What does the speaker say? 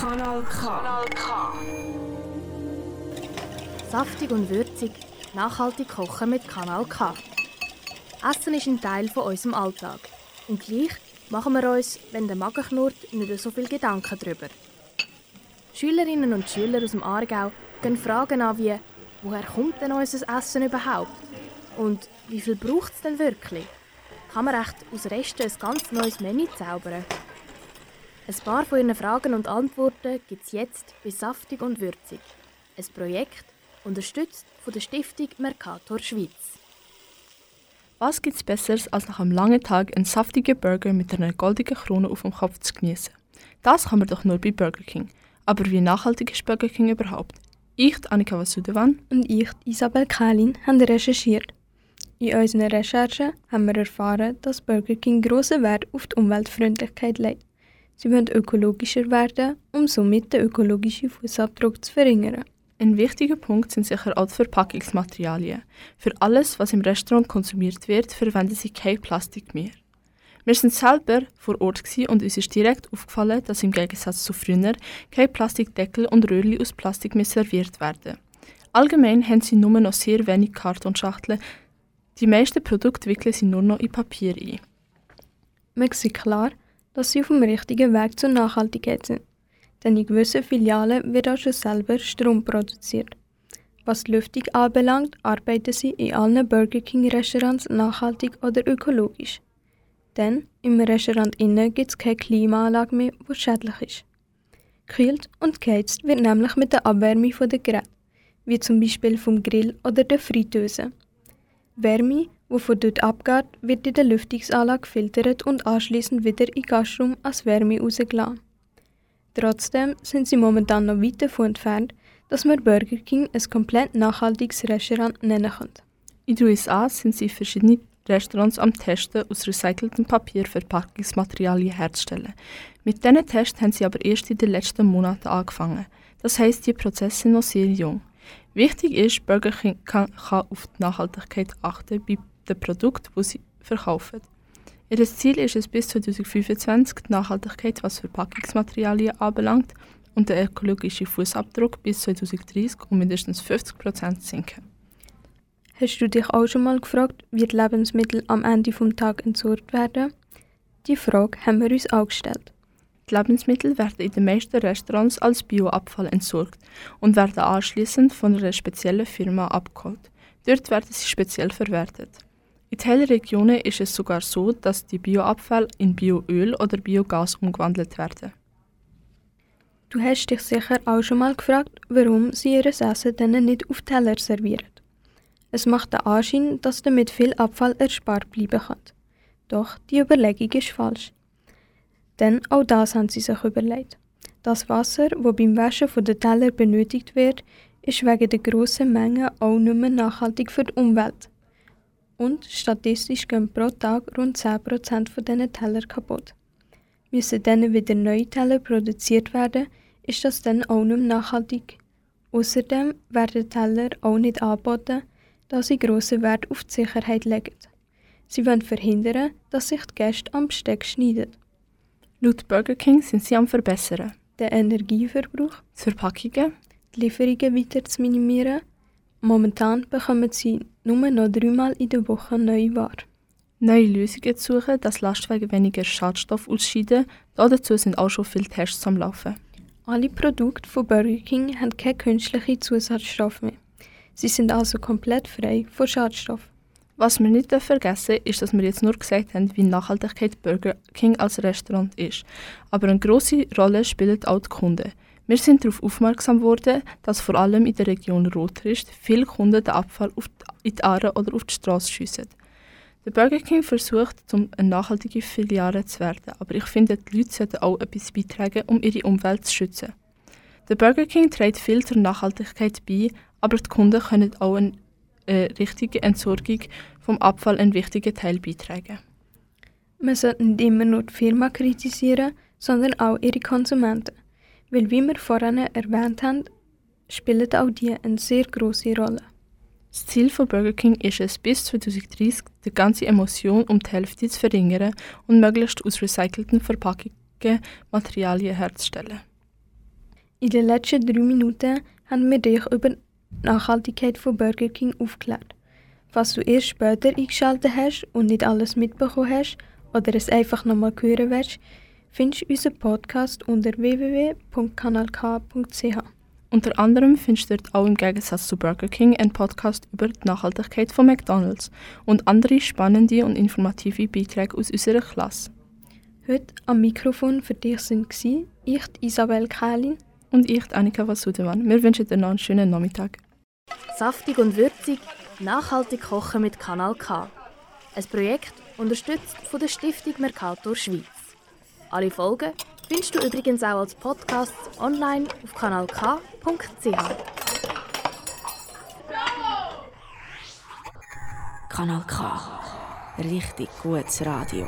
Kanal K. Kanal K. Saftig und würzig, nachhaltig kochen mit Kanal K. Essen ist ein Teil von unserem Alltag. Und gleich machen wir uns, wenn der Magen knurrt, nicht so viel Gedanken darüber. Schülerinnen und Schüler aus dem Aargau gehen Fragen an wie «Woher kommt denn unser Essen überhaupt?» und «Wie viel braucht es denn wirklich?» Kann man echt aus Resten ein ganz neues Menü zaubern? Ein paar von Ihren Fragen und Antworten gibt es jetzt bei Saftig und Würzig. Ein Projekt, unterstützt von der Stiftung Mercator Schweiz. Was gibt's Besseres, als nach einem langen Tag einen saftigen Burger mit einer goldenen Krone auf dem Kopf zu genießen? Das kann man doch nur bei Burger King. Aber wie nachhaltig ist Burger King überhaupt? Ich, Annika Vasudevan und ich, Isabel Kählin, haben recherchiert. In unseren Recherchen haben wir erfahren, dass Burger King grossen Wert auf die Umweltfreundlichkeit legt. Sie wollen ökologischer werden, um somit den ökologischen Fußabdruck zu verringern. Ein wichtiger Punkt sind sicher auch die Verpackungsmaterialien. Für alles, was im Restaurant konsumiert wird, verwenden sie kein Plastik mehr. Wir sind selber vor Ort und uns ist direkt aufgefallen, dass im Gegensatz zu früher keine Plastikdeckel und Röhrli aus Plastik mehr serviert werden. Allgemein haben sie nur noch sehr wenig Kartonschachteln. Die meisten Produkte wickeln sie nur noch in Papier ein. Man sieht klar, dass sie auf dem richtigen Weg zur Nachhaltigkeit sind. Denn in gewissen Filialen wird auch schon selber Strom produziert. Was die Lüftung anbelangt, arbeiten sie in allen Burger King Restaurants nachhaltig oder ökologisch. Denn im Restaurant innen gibt es keine Klimaanlage mehr, die schädlich ist. Gekühlt und geheizt wird nämlich mit der Abwärme der Geräte, wie zum Beispiel vom Grill oder der Fritteuse. Wärme, die von dort abgeht, wird in der Lüftungsanlage gefiltert und anschließend wieder in den Gastraum als Wärme rausgelassen. Trotzdem sind sie momentan noch weit davon entfernt, dass man Burger King ein komplett nachhaltiges Restaurant nennen kann. In den USA sind sie verschiedene Restaurants am Testen, aus recyceltem Papier Verpackungsmaterialien herzustellen. Mit diesen Tests haben sie aber erst in den letzten Monaten angefangen. Das heißt, die Prozesse sind noch sehr jung. Wichtig ist, Burger King kann, kann auf die Nachhaltigkeit achten bei den Produkten, die sie verkaufen. Ihr Ziel ist es, bis 2025 die Nachhaltigkeit, was Verpackungsmaterialien anbelangt, und der ökologische Fußabdruck bis 2030 um mindestens 50 Prozent sinken. Hast du dich auch schon mal gefragt, wie die Lebensmittel am Ende des Tages entsorgt werden? Die Frage haben wir uns auch gestellt. Lebensmittel werden in den meisten Restaurants als Bioabfall entsorgt und werden anschließend von einer speziellen Firma abgeholt. Dort werden sie speziell verwertet. In Teilen Regionen ist es sogar so, dass die Bioabfälle in Bioöl oder Biogas umgewandelt werden. Du hast dich sicher auch schon mal gefragt, warum sie ihr Essen dann nicht auf Teller servieren. Es macht den Anschein, dass damit viel Abfall erspart bleiben kann. Doch die Überlegung ist falsch. Denn auch das haben sie sich überlegt. Das Wasser, das beim Waschen der Teller benötigt wird, ist wegen der grossen Menge auch nicht mehr nachhaltig für die Umwelt. Und statistisch gehen pro Tag rund 10% von diesen Teller kaputt. Müssen dann wieder neue Teller produziert werden, ist das dann auch nicht mehr nachhaltig. Außerdem werden Teller auch nicht angeboten, da sie grossen Wert auf die Sicherheit legen. Sie wollen verhindern, dass sich die Gäste am Besteck schneiden. Laut Burger King sind sie am Verbessern. Den Energieverbrauch, die Verpackungen, die Lieferungen weiter zu minimieren. Momentan bekommen sie nur noch dreimal in der Woche neue Ware. Neue Lösungen zu suchen, dass Lastwagen weniger Schadstoff ausscheiden. Dazu sind auch schon viele Tests am Laufen. Alle Produkte von Burger King haben keine künstlichen Zusatzstoffe mehr. Sie sind also komplett frei von Schadstoffen. Was wir nicht vergessen ist, dass wir jetzt nur gesagt haben, wie Nachhaltigkeit Burger King als Restaurant ist. Aber eine große Rolle spielen auch die Kunden. Wir sind darauf aufmerksam worden, dass vor allem in der Region Rotrist viele Kunden den Abfall in die Aare oder auf die Straße schiessen. Der Burger King versucht, um eine nachhaltige Filiale zu werden, aber ich finde, die Leute sollten auch etwas beitragen, um ihre Umwelt zu schützen. Der Burger King trägt viel zur Nachhaltigkeit bei, aber die Kunden können auch eine äh, richtige Entsorgung vom Abfall einen wichtigen Teil beitragen. Man sollte nicht immer nur die Firma kritisieren, sondern auch ihre Konsumenten. Weil, wie wir vorhin erwähnt haben, spielen auch die eine sehr große Rolle. Das Ziel von Burger King ist es, bis 2030 die ganze Emotion um die Hälfte zu verringern und möglichst aus recycelten Verpackungen Materialien herzustellen. In den letzten drei Minuten haben wir dich über Nachhaltigkeit von Burger King aufgeklärt. Falls du erst später eingeschaltet hast und nicht alles mitbekommen hast oder es einfach nochmal hören willst, findest du unseren Podcast unter www.kanalk.ch. Unter anderem findest du dort auch im Gegensatz zu Burger King einen Podcast über die Nachhaltigkeit von McDonalds und andere spannende und informative Beiträge aus unserer Klasse. Heute am Mikrofon für dich sind ich, Isabel Kählin. Und ich, Annika Vasudevan. Wir wünschen dir noch einen schönen Nachmittag. Saftig und würzig, nachhaltig kochen mit Kanal K. Ein Projekt unterstützt von der Stiftung Mercator Schweiz. Alle Folgen findest du übrigens auch als Podcast online auf kanalk.ch. Kanal K. Richtig gutes Radio.